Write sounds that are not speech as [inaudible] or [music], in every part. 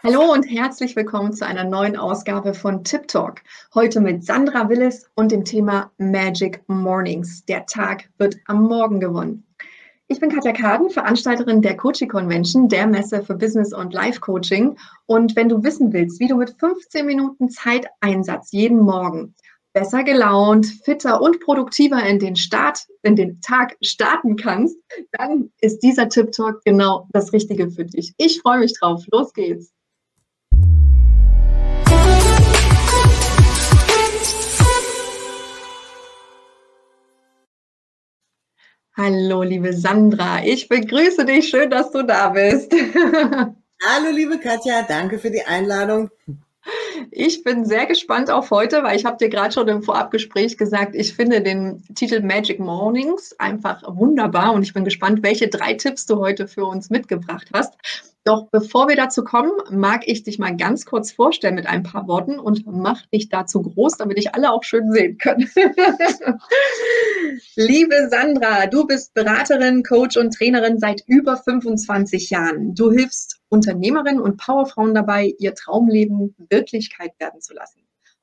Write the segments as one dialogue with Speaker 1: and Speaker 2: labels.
Speaker 1: Hallo und herzlich willkommen zu einer neuen Ausgabe von Tip Talk. Heute mit Sandra Willis und dem Thema Magic Mornings. Der Tag wird am Morgen gewonnen. Ich bin Katja Kaden, Veranstalterin der Coaching Convention, der Messe für Business und Life Coaching. Und wenn du wissen willst, wie du mit 15 Minuten Zeiteinsatz jeden Morgen besser gelaunt, fitter und produktiver in den Start, in den Tag starten kannst, dann ist dieser Tip Talk genau das Richtige für dich. Ich freue mich drauf. Los geht's. Hallo, liebe Sandra. Ich begrüße dich. Schön, dass du da bist. [laughs]
Speaker 2: Hallo, liebe Katja. Danke für die Einladung.
Speaker 1: Ich bin sehr gespannt auf heute, weil ich habe dir gerade schon im Vorabgespräch gesagt, ich finde den Titel Magic Mornings einfach wunderbar und ich bin gespannt, welche drei Tipps du heute für uns mitgebracht hast. Doch bevor wir dazu kommen, mag ich dich mal ganz kurz vorstellen mit ein paar Worten und mach dich dazu groß, damit ich alle auch schön sehen können. [laughs] Liebe Sandra, du bist Beraterin, Coach und Trainerin seit über 25 Jahren. Du hilfst Unternehmerinnen und Powerfrauen dabei, ihr Traumleben Wirklichkeit werden zu lassen.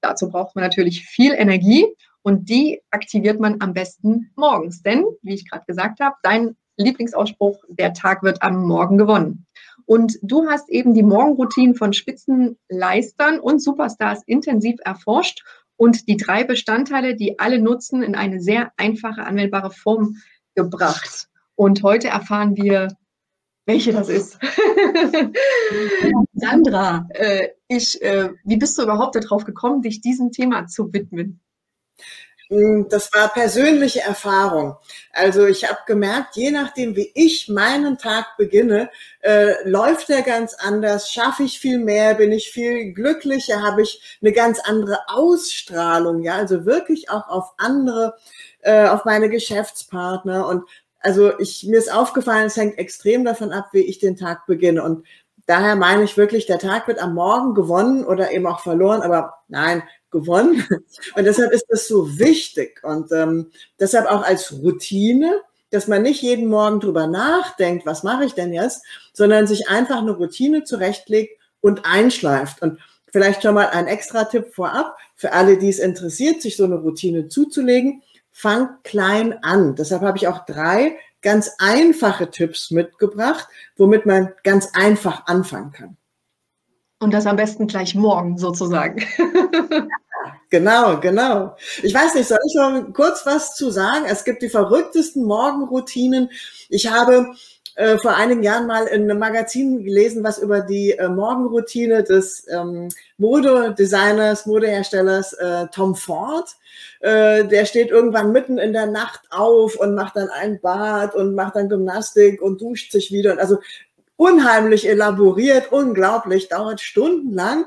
Speaker 1: Dazu braucht man natürlich viel Energie und die aktiviert man am besten morgens. Denn, wie ich gerade gesagt habe, dein Lieblingsausspruch, der Tag wird am Morgen gewonnen. Und du hast eben die Morgenroutinen von Spitzenleistern und Superstars intensiv erforscht und die drei Bestandteile, die alle nutzen, in eine sehr einfache, anwendbare Form gebracht. Und heute erfahren wir, welche das ist. [laughs] Sandra, äh, ich, äh, wie bist du überhaupt darauf gekommen, dich diesem Thema zu widmen?
Speaker 2: Hm, das war persönliche Erfahrung. Also ich habe gemerkt, je nachdem, wie ich meinen Tag beginne, äh, läuft er ganz anders, schaffe ich viel mehr, bin ich viel glücklicher, habe ich eine ganz andere Ausstrahlung, ja, also wirklich auch auf andere, äh, auf meine Geschäftspartner und also ich, mir ist aufgefallen, es hängt extrem davon ab, wie ich den Tag beginne. Und daher meine ich wirklich, der Tag wird am Morgen gewonnen oder eben auch verloren. Aber nein, gewonnen. [laughs] Und deshalb ist das so wichtig und ähm, deshalb auch als Routine, dass man nicht jeden Morgen drüber nachdenkt, was mache ich denn jetzt, sondern sich einfach eine Routine zurechtlegt und einschleift. Und vielleicht schon mal ein extra Tipp vorab für alle, die es interessiert, sich so eine Routine zuzulegen. Fang klein an. Deshalb habe ich auch drei ganz einfache Tipps mitgebracht, womit man ganz einfach anfangen kann.
Speaker 1: Und das am besten gleich morgen sozusagen. [laughs] [laughs]
Speaker 2: genau, genau. Ich weiß nicht, soll ich noch kurz was zu sagen? Es gibt die verrücktesten Morgenroutinen. Ich habe äh, vor einigen Jahren mal in einem Magazin gelesen, was über die äh, Morgenroutine des ähm, Modedesigners, Modeherstellers äh, Tom Ford. Äh, der steht irgendwann mitten in der Nacht auf und macht dann ein Bad und macht dann Gymnastik und duscht sich wieder. Und also unheimlich elaboriert, unglaublich, dauert stundenlang.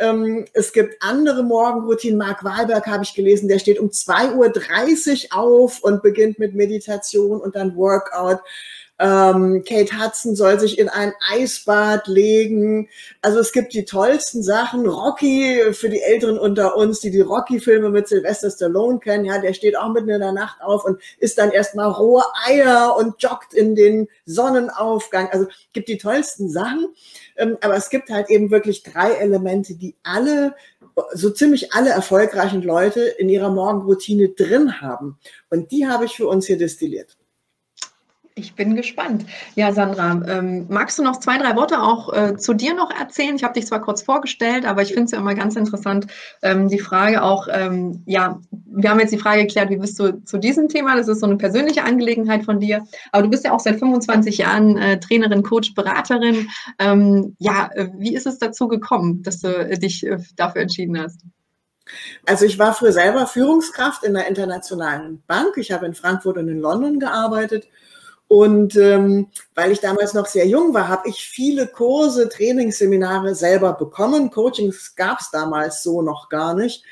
Speaker 2: Ähm, es gibt andere Morgenroutinen. Mark Wahlberg habe ich gelesen, der steht um 2.30 Uhr auf und beginnt mit Meditation und dann Workout. Ähm, Kate Hudson soll sich in ein Eisbad legen. Also es gibt die tollsten Sachen. Rocky, für die Älteren unter uns, die die Rocky-Filme mit Sylvester Stallone kennen, ja, der steht auch mitten in der Nacht auf und isst dann erstmal rohe Eier und joggt in den Sonnenaufgang. Also gibt die tollsten Sachen. Ähm, aber es gibt halt eben wirklich drei Elemente, die alle so ziemlich alle erfolgreichen Leute in ihrer Morgenroutine drin haben. Und die habe ich für uns hier destilliert.
Speaker 1: Ich bin gespannt. Ja, Sandra, ähm, magst du noch zwei, drei Worte auch äh, zu dir noch erzählen? Ich habe dich zwar kurz vorgestellt, aber ich finde es ja immer ganz interessant, ähm, die Frage auch, ähm, ja, wir haben jetzt die Frage geklärt, wie bist du zu diesem Thema? Das ist so eine persönliche Angelegenheit von dir. Aber du bist ja auch seit 25 Jahren äh, Trainerin, Coach, Beraterin. Ähm, ja, äh, wie ist es dazu gekommen, dass du äh, dich äh, dafür entschieden hast?
Speaker 2: Also ich war früher selber Führungskraft in einer internationalen Bank. Ich habe in Frankfurt und in London gearbeitet und ähm, weil ich damals noch sehr jung war, habe ich viele Kurse, Trainingsseminare selber bekommen. Coachings gab es damals so noch gar nicht.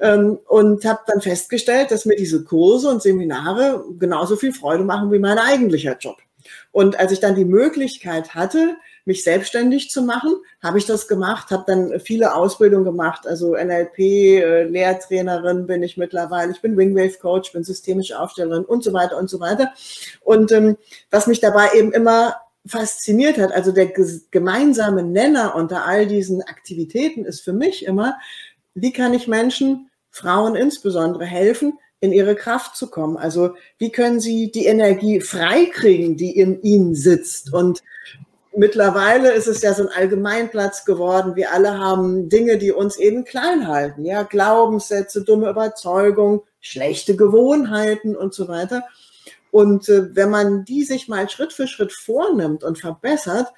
Speaker 2: Ähm, und habe dann festgestellt, dass mir diese Kurse und Seminare genauso viel Freude machen wie mein eigentlicher Job. Und als ich dann die Möglichkeit hatte, mich selbstständig zu machen, habe ich das gemacht, habe dann viele Ausbildungen gemacht, also NLP, äh, Lehrtrainerin bin ich mittlerweile, ich bin Wingwave Coach, bin systemische Aufstellerin und so weiter und so weiter. Und ähm, was mich dabei eben immer fasziniert hat, also der gemeinsame Nenner unter all diesen Aktivitäten ist für mich immer, wie kann ich Menschen, Frauen insbesondere, helfen, in ihre Kraft zu kommen? Also wie können sie die Energie freikriegen, die in ihnen sitzt? Und mittlerweile ist es ja so ein Allgemeinplatz geworden. Wir alle haben Dinge, die uns eben klein halten. Ja, Glaubenssätze, dumme Überzeugung, schlechte Gewohnheiten und so weiter. Und äh, wenn man die sich mal Schritt für Schritt vornimmt und verbessert,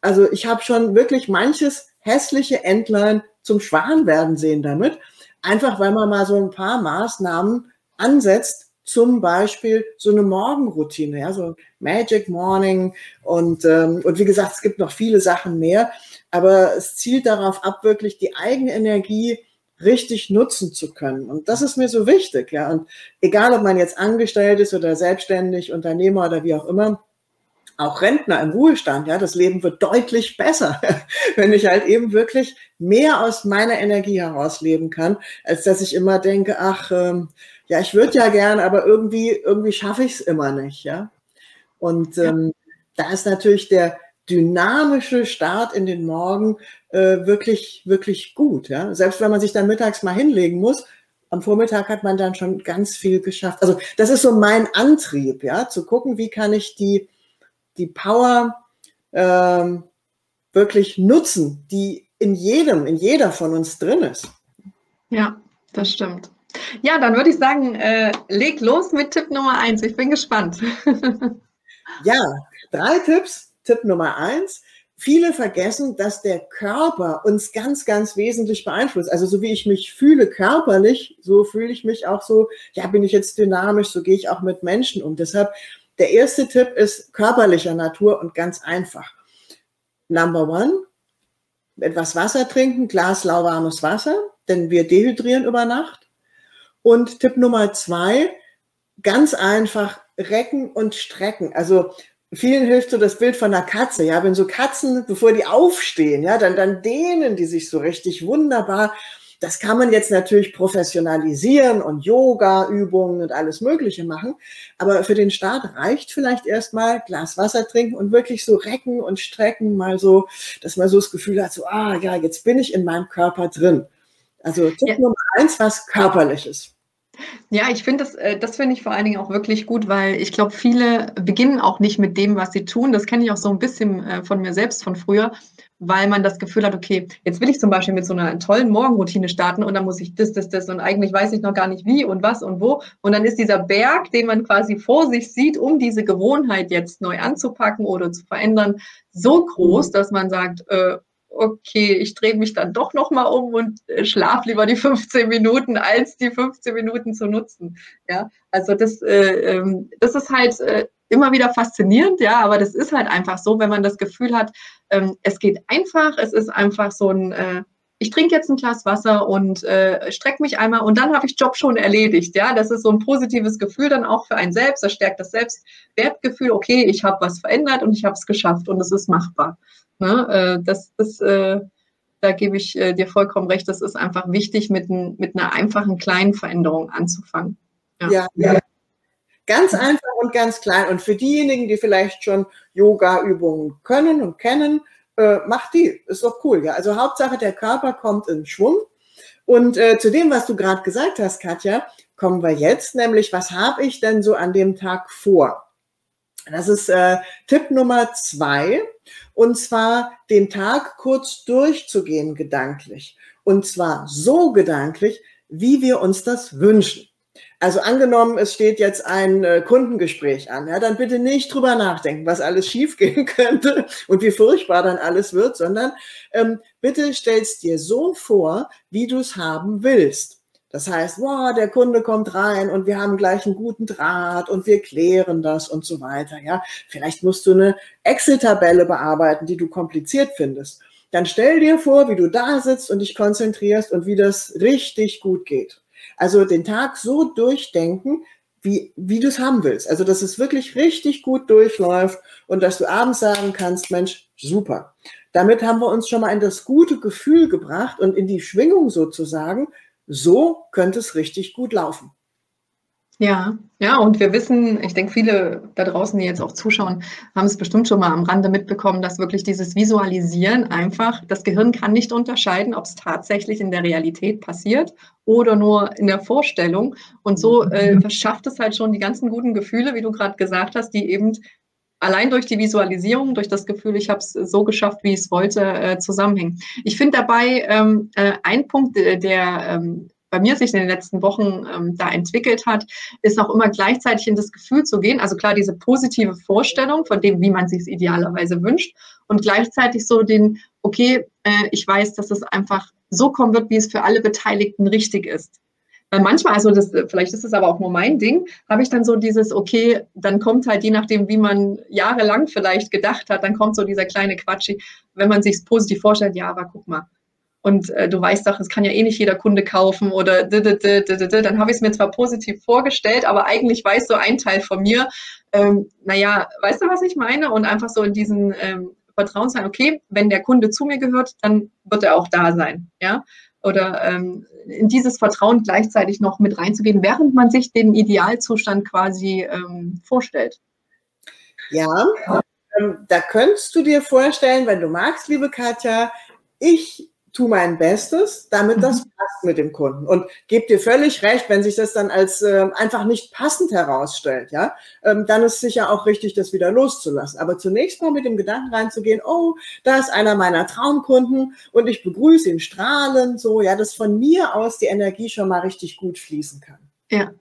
Speaker 2: also ich habe schon wirklich manches hässliche Entlein zum Schwan werden sehen damit, einfach weil man mal so ein paar Maßnahmen ansetzt, zum Beispiel so eine Morgenroutine, ja, so Magic Morning und, ähm, und wie gesagt, es gibt noch viele Sachen mehr, aber es zielt darauf ab, wirklich die eigene Energie richtig nutzen zu können. Und das ist mir so wichtig, ja. Und egal, ob man jetzt angestellt ist oder selbstständig, Unternehmer oder wie auch immer, auch Rentner im Ruhestand, ja, das Leben wird deutlich besser, [laughs] wenn ich halt eben wirklich mehr aus meiner Energie heraus leben kann, als dass ich immer denke, ach, ähm, ja, ich würde ja gern, aber irgendwie, irgendwie schaffe ich es immer nicht, ja. Und ähm, ja. da ist natürlich der dynamische Start in den Morgen äh, wirklich, wirklich gut, ja. Selbst wenn man sich dann mittags mal hinlegen muss, am Vormittag hat man dann schon ganz viel geschafft. Also das ist so mein Antrieb, ja, zu gucken, wie kann ich die, die Power ähm, wirklich nutzen, die in jedem, in jeder von uns drin ist.
Speaker 1: Ja, das stimmt. Ja, dann würde ich sagen, äh, leg los mit Tipp Nummer eins. Ich bin gespannt. [laughs]
Speaker 2: ja, drei Tipps. Tipp Nummer eins. Viele vergessen, dass der Körper uns ganz, ganz wesentlich beeinflusst. Also so wie ich mich fühle körperlich, so fühle ich mich auch so, ja, bin ich jetzt dynamisch, so gehe ich auch mit Menschen um. Deshalb, der erste Tipp ist körperlicher Natur und ganz einfach. Number one, etwas Wasser trinken, Glas lauwarmes Wasser, denn wir dehydrieren über Nacht. Und Tipp Nummer zwei, ganz einfach recken und strecken. Also vielen hilft so das Bild von einer Katze. Ja, wenn so Katzen, bevor die aufstehen, ja, dann, dann dehnen die sich so richtig wunderbar. Das kann man jetzt natürlich professionalisieren und Yoga-Übungen und alles Mögliche machen. Aber für den Start reicht vielleicht erstmal Glas Wasser trinken und wirklich so recken und strecken, mal so, dass man so das Gefühl hat, so, ah, ja, jetzt bin ich in meinem Körper drin. Also Tipp ja. Nummer eins, was körperliches.
Speaker 1: Ja, ich finde das, äh, das finde ich vor allen Dingen auch wirklich gut, weil ich glaube, viele beginnen auch nicht mit dem, was sie tun. Das kenne ich auch so ein bisschen äh, von mir selbst von früher, weil man das Gefühl hat, okay, jetzt will ich zum Beispiel mit so einer tollen Morgenroutine starten und dann muss ich das, das, das und eigentlich weiß ich noch gar nicht wie und was und wo. Und dann ist dieser Berg, den man quasi vor sich sieht, um diese Gewohnheit jetzt neu anzupacken oder zu verändern, so groß, dass man sagt, äh, okay, ich drehe mich dann doch nochmal um und äh, schlafe lieber die 15 Minuten, als die 15 Minuten zu nutzen. Ja, also das, äh, ähm, das ist halt äh, immer wieder faszinierend, ja, aber das ist halt einfach so, wenn man das Gefühl hat, ähm, es geht einfach, es ist einfach so ein, äh, ich trinke jetzt ein Glas Wasser und äh, strecke mich einmal und dann habe ich Job schon erledigt. Ja, das ist so ein positives Gefühl dann auch für einen selbst. Das stärkt das Selbstwertgefühl. Okay, ich habe was verändert und ich habe es geschafft und es ist machbar. Ne? Äh, das, das, äh, da gebe ich äh, dir vollkommen recht. Das ist einfach wichtig, mit, ein, mit einer einfachen kleinen Veränderung anzufangen.
Speaker 2: Ja. ja, ja. Ganz einfach und ganz klein. Und für diejenigen, die vielleicht schon Yoga-Übungen können und kennen, äh, macht die. Ist doch cool. Ja, also Hauptsache der Körper kommt in Schwung. Und äh, zu dem, was du gerade gesagt hast, Katja, kommen wir jetzt, nämlich was habe ich denn so an dem Tag vor? Das ist äh, Tipp Nummer zwei. Und zwar den Tag kurz durchzugehen gedanklich. Und zwar so gedanklich, wie wir uns das wünschen. Also angenommen, es steht jetzt ein äh, Kundengespräch an, ja, dann bitte nicht drüber nachdenken, was alles schiefgehen [laughs] könnte und wie furchtbar dann alles wird, sondern ähm, bitte stellst dir so vor, wie du es haben willst. Das heißt, wow, der Kunde kommt rein und wir haben gleich einen guten Draht und wir klären das und so weiter. Ja, vielleicht musst du eine Excel-Tabelle bearbeiten, die du kompliziert findest. Dann stell dir vor, wie du da sitzt und dich konzentrierst und wie das richtig gut geht. Also den Tag so durchdenken, wie, wie du es haben willst. Also, dass es wirklich richtig gut durchläuft und dass du abends sagen kannst, Mensch, super. Damit haben wir uns schon mal in das gute Gefühl gebracht und in die Schwingung sozusagen, so könnte es richtig gut laufen.
Speaker 1: Ja, ja, und wir wissen, ich denke, viele da draußen, die jetzt auch zuschauen, haben es bestimmt schon mal am Rande mitbekommen, dass wirklich dieses Visualisieren einfach, das Gehirn kann nicht unterscheiden, ob es tatsächlich in der Realität passiert oder nur in der Vorstellung. Und so äh, verschafft es halt schon die ganzen guten Gefühle, wie du gerade gesagt hast, die eben allein durch die Visualisierung, durch das Gefühl, ich habe es so geschafft, wie ich es wollte, äh, zusammenhängen. Ich finde dabei ähm, äh, ein Punkt, äh, der ähm, bei mir sich in den letzten Wochen ähm, da entwickelt hat, ist auch immer gleichzeitig in das Gefühl zu gehen. Also klar, diese positive Vorstellung von dem, wie man sich es idealerweise wünscht und gleichzeitig so den, okay, äh, ich weiß, dass es einfach so kommen wird, wie es für alle Beteiligten richtig ist. Weil manchmal, also das, vielleicht ist es aber auch nur mein Ding, habe ich dann so dieses, okay, dann kommt halt je nachdem, wie man jahrelang vielleicht gedacht hat, dann kommt so dieser kleine Quatschi, wenn man sich es positiv vorstellt, ja, aber guck mal, und äh, du weißt doch, es kann ja eh nicht jeder Kunde kaufen oder dann habe ich es mir zwar positiv vorgestellt, aber eigentlich weiß so ein Teil von mir, ähm, naja, weißt du, was ich meine? Und einfach so in diesen ähm, Vertrauen sein, okay, wenn der Kunde zu mir gehört, dann wird er auch da sein, ja? Oder ähm, in dieses Vertrauen gleichzeitig noch mit reinzugehen, während man sich den Idealzustand quasi ähm, vorstellt.
Speaker 2: Ja, ähm, da könntest du dir vorstellen, wenn du magst, liebe Katja, ich tu mein Bestes, damit das mhm. passt mit dem Kunden. Und gebe dir völlig recht, wenn sich das dann als äh, einfach nicht passend herausstellt, ja, ähm, dann ist sicher auch richtig, das wieder loszulassen. Aber zunächst mal mit dem Gedanken reinzugehen, oh, da ist einer meiner Traumkunden und ich begrüße ihn strahlend, so, ja, dass von mir aus die Energie schon mal richtig gut fließen kann.
Speaker 1: Ja.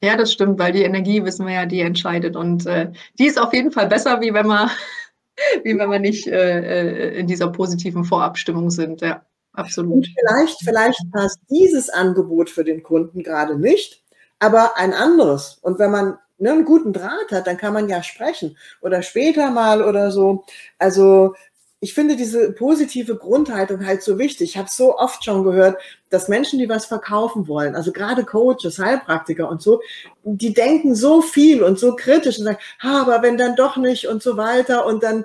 Speaker 1: Ja, das stimmt, weil die Energie, wissen wir ja, die entscheidet. Und äh, die ist auf jeden Fall besser, wie wenn man [laughs] wie wenn wir nicht äh, äh, in dieser positiven Vorabstimmung sind. Ja, absolut. Und
Speaker 2: vielleicht, vielleicht passt dieses Angebot für den Kunden gerade nicht, aber ein anderes. Und wenn man ne, einen guten Draht hat, dann kann man ja sprechen oder später mal oder so. Also ich finde diese positive Grundhaltung halt so wichtig. Ich habe so oft schon gehört, dass Menschen, die was verkaufen wollen, also gerade Coaches, Heilpraktiker und so, die denken so viel und so kritisch und sagen, ha, aber wenn dann doch nicht und so weiter und dann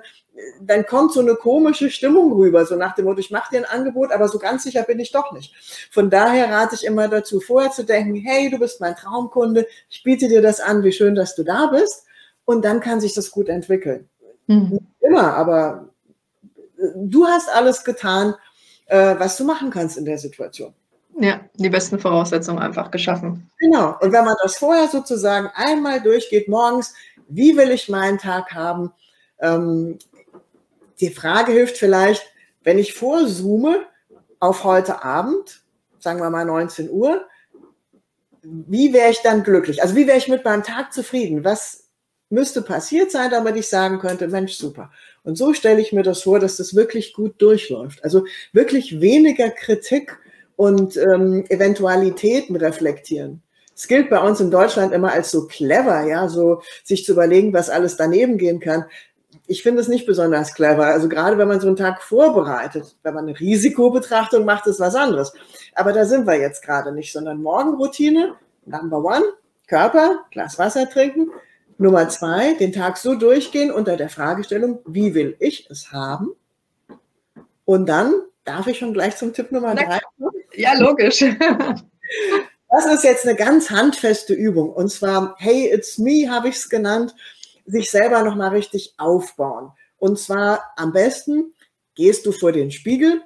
Speaker 2: dann kommt so eine komische Stimmung rüber, so nach dem Motto, ich mache dir ein Angebot, aber so ganz sicher bin ich doch nicht. Von daher rate ich immer dazu, vorher zu denken, hey, du bist mein Traumkunde, ich biete dir das an, wie schön, dass du da bist. Und dann kann sich das gut entwickeln. Mhm. Immer, aber du hast alles getan, äh, was du machen kannst in der Situation.
Speaker 1: Ja, die besten Voraussetzungen einfach geschaffen.
Speaker 2: Genau. Und wenn man das vorher sozusagen einmal durchgeht, morgens, wie will ich meinen Tag haben? Ähm, die Frage hilft vielleicht, wenn ich vorzoome auf heute Abend, sagen wir mal 19 Uhr, wie wäre ich dann glücklich? Also wie wäre ich mit meinem Tag zufrieden? Was müsste passiert sein, damit ich sagen könnte, Mensch, super. Und so stelle ich mir das vor, dass das wirklich gut durchläuft. Also wirklich weniger Kritik und ähm, Eventualitäten reflektieren. Es gilt bei uns in Deutschland immer als so clever, ja, so sich zu überlegen, was alles daneben gehen kann. Ich finde es nicht besonders clever. Also gerade wenn man so einen Tag vorbereitet, wenn man eine Risikobetrachtung macht, ist was anderes. Aber da sind wir jetzt gerade nicht, sondern Morgenroutine, Number One, Körper, Glas Wasser trinken, Nummer zwei, den Tag so durchgehen unter der Fragestellung, wie will ich es haben? Und dann darf ich schon gleich zum Tipp Nummer drei.
Speaker 1: Ja, logisch. [laughs]
Speaker 2: Das ist jetzt eine ganz handfeste Übung. Und zwar, hey, it's me, habe ich es genannt, sich selber nochmal richtig aufbauen. Und zwar am besten gehst du vor den Spiegel.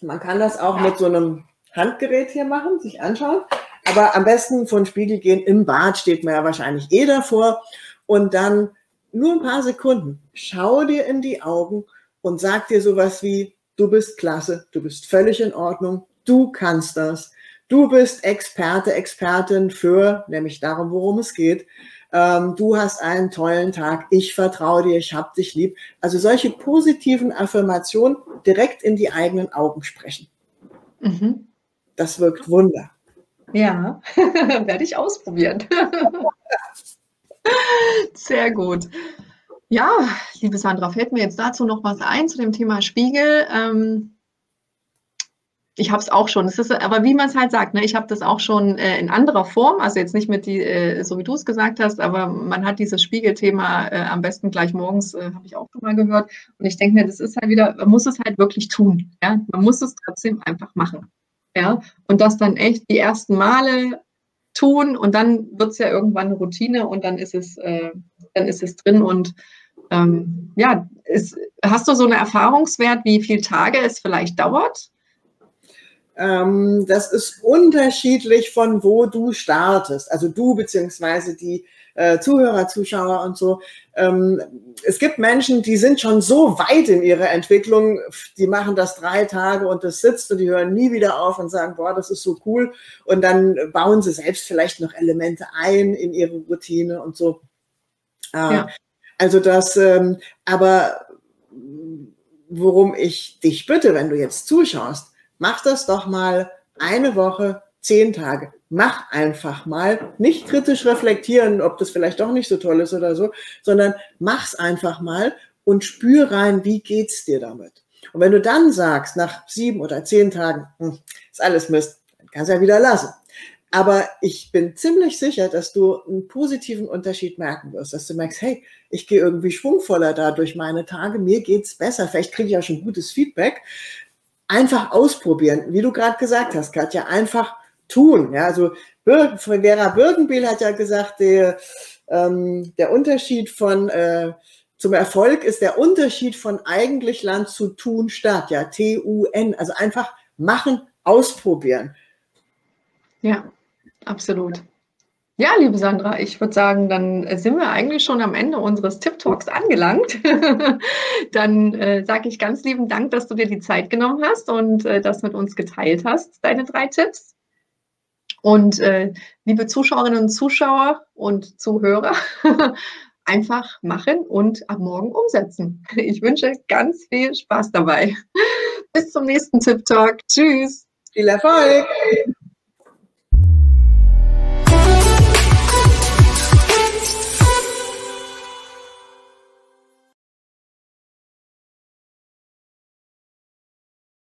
Speaker 2: Man kann das auch mit so einem Handgerät hier machen, sich anschauen. Aber am besten von Spiegel gehen. Im Bad steht man ja wahrscheinlich eh davor. Und dann nur ein paar Sekunden. Schau dir in die Augen und sag dir sowas wie, du bist klasse, du bist völlig in Ordnung, du kannst das. Du bist Experte, Expertin für, nämlich darum, worum es geht. Ähm, du hast einen tollen Tag, ich vertraue dir, ich hab dich lieb. Also solche positiven Affirmationen direkt in die eigenen Augen sprechen. Mhm. Das wirkt Wunder.
Speaker 1: Ja, [laughs] werde ich ausprobieren. [laughs] Sehr gut. Ja, liebe Sandra, fällt mir jetzt dazu noch was ein zu dem Thema Spiegel. Ähm, ich habe es auch schon. Es ist, aber wie man es halt sagt, ne, ich habe das auch schon äh, in anderer Form, also jetzt nicht mit die, äh, so wie du es gesagt hast, aber man hat dieses Spiegelthema äh, am besten gleich morgens, äh, habe ich auch schon mal gehört. Und ich denke mir, das ist halt wieder, man muss es halt wirklich tun. Ja? Man muss es trotzdem einfach machen. Ja, und das dann echt die ersten Male tun und dann wird es ja irgendwann eine Routine und dann ist es, äh, dann ist es drin und ähm, ja, ist, hast du so eine Erfahrungswert, wie viele Tage es vielleicht dauert?
Speaker 2: Ähm, das ist unterschiedlich von wo du startest. Also du beziehungsweise die äh, Zuhörer, Zuschauer und so. Ähm, es gibt Menschen, die sind schon so weit in ihrer Entwicklung, die machen das drei Tage und das sitzt und die hören nie wieder auf und sagen, boah, das ist so cool. Und dann bauen sie selbst vielleicht noch Elemente ein in ihre Routine und so. Äh, ja. Also das, ähm, aber worum ich dich bitte, wenn du jetzt zuschaust, mach das doch mal eine Woche, zehn Tage. Mach einfach mal, nicht kritisch reflektieren, ob das vielleicht doch nicht so toll ist oder so, sondern mach's einfach mal und spür rein, wie geht's dir damit. Und wenn du dann sagst, nach sieben oder zehn Tagen, hm, ist alles Mist, dann kannst du ja wieder lassen. Aber ich bin ziemlich sicher, dass du einen positiven Unterschied merken wirst, dass du merkst, hey, ich gehe irgendwie schwungvoller da durch meine Tage, mir geht's besser, vielleicht kriege ich auch schon gutes Feedback. Einfach ausprobieren, wie du gerade gesagt hast, Katja, einfach tun. Ja, also Vera Birkenbiel hat ja gesagt, der, ähm, der Unterschied von äh, zum Erfolg ist der Unterschied von eigentlich Land zu tun statt, ja, T-U-N, also einfach machen, ausprobieren.
Speaker 1: Ja, absolut. Ja, liebe Sandra, ich würde sagen, dann sind wir eigentlich schon am Ende unseres Tip Talks angelangt. [laughs] dann äh, sage ich ganz lieben Dank, dass du dir die Zeit genommen hast und äh, das mit uns geteilt hast, deine drei Tipps. Und äh, liebe Zuschauerinnen und Zuschauer und Zuhörer, [laughs] einfach machen und ab morgen umsetzen. Ich wünsche ganz viel Spaß dabei. [laughs] Bis zum nächsten Tip Talk. Tschüss.
Speaker 2: Viel Erfolg.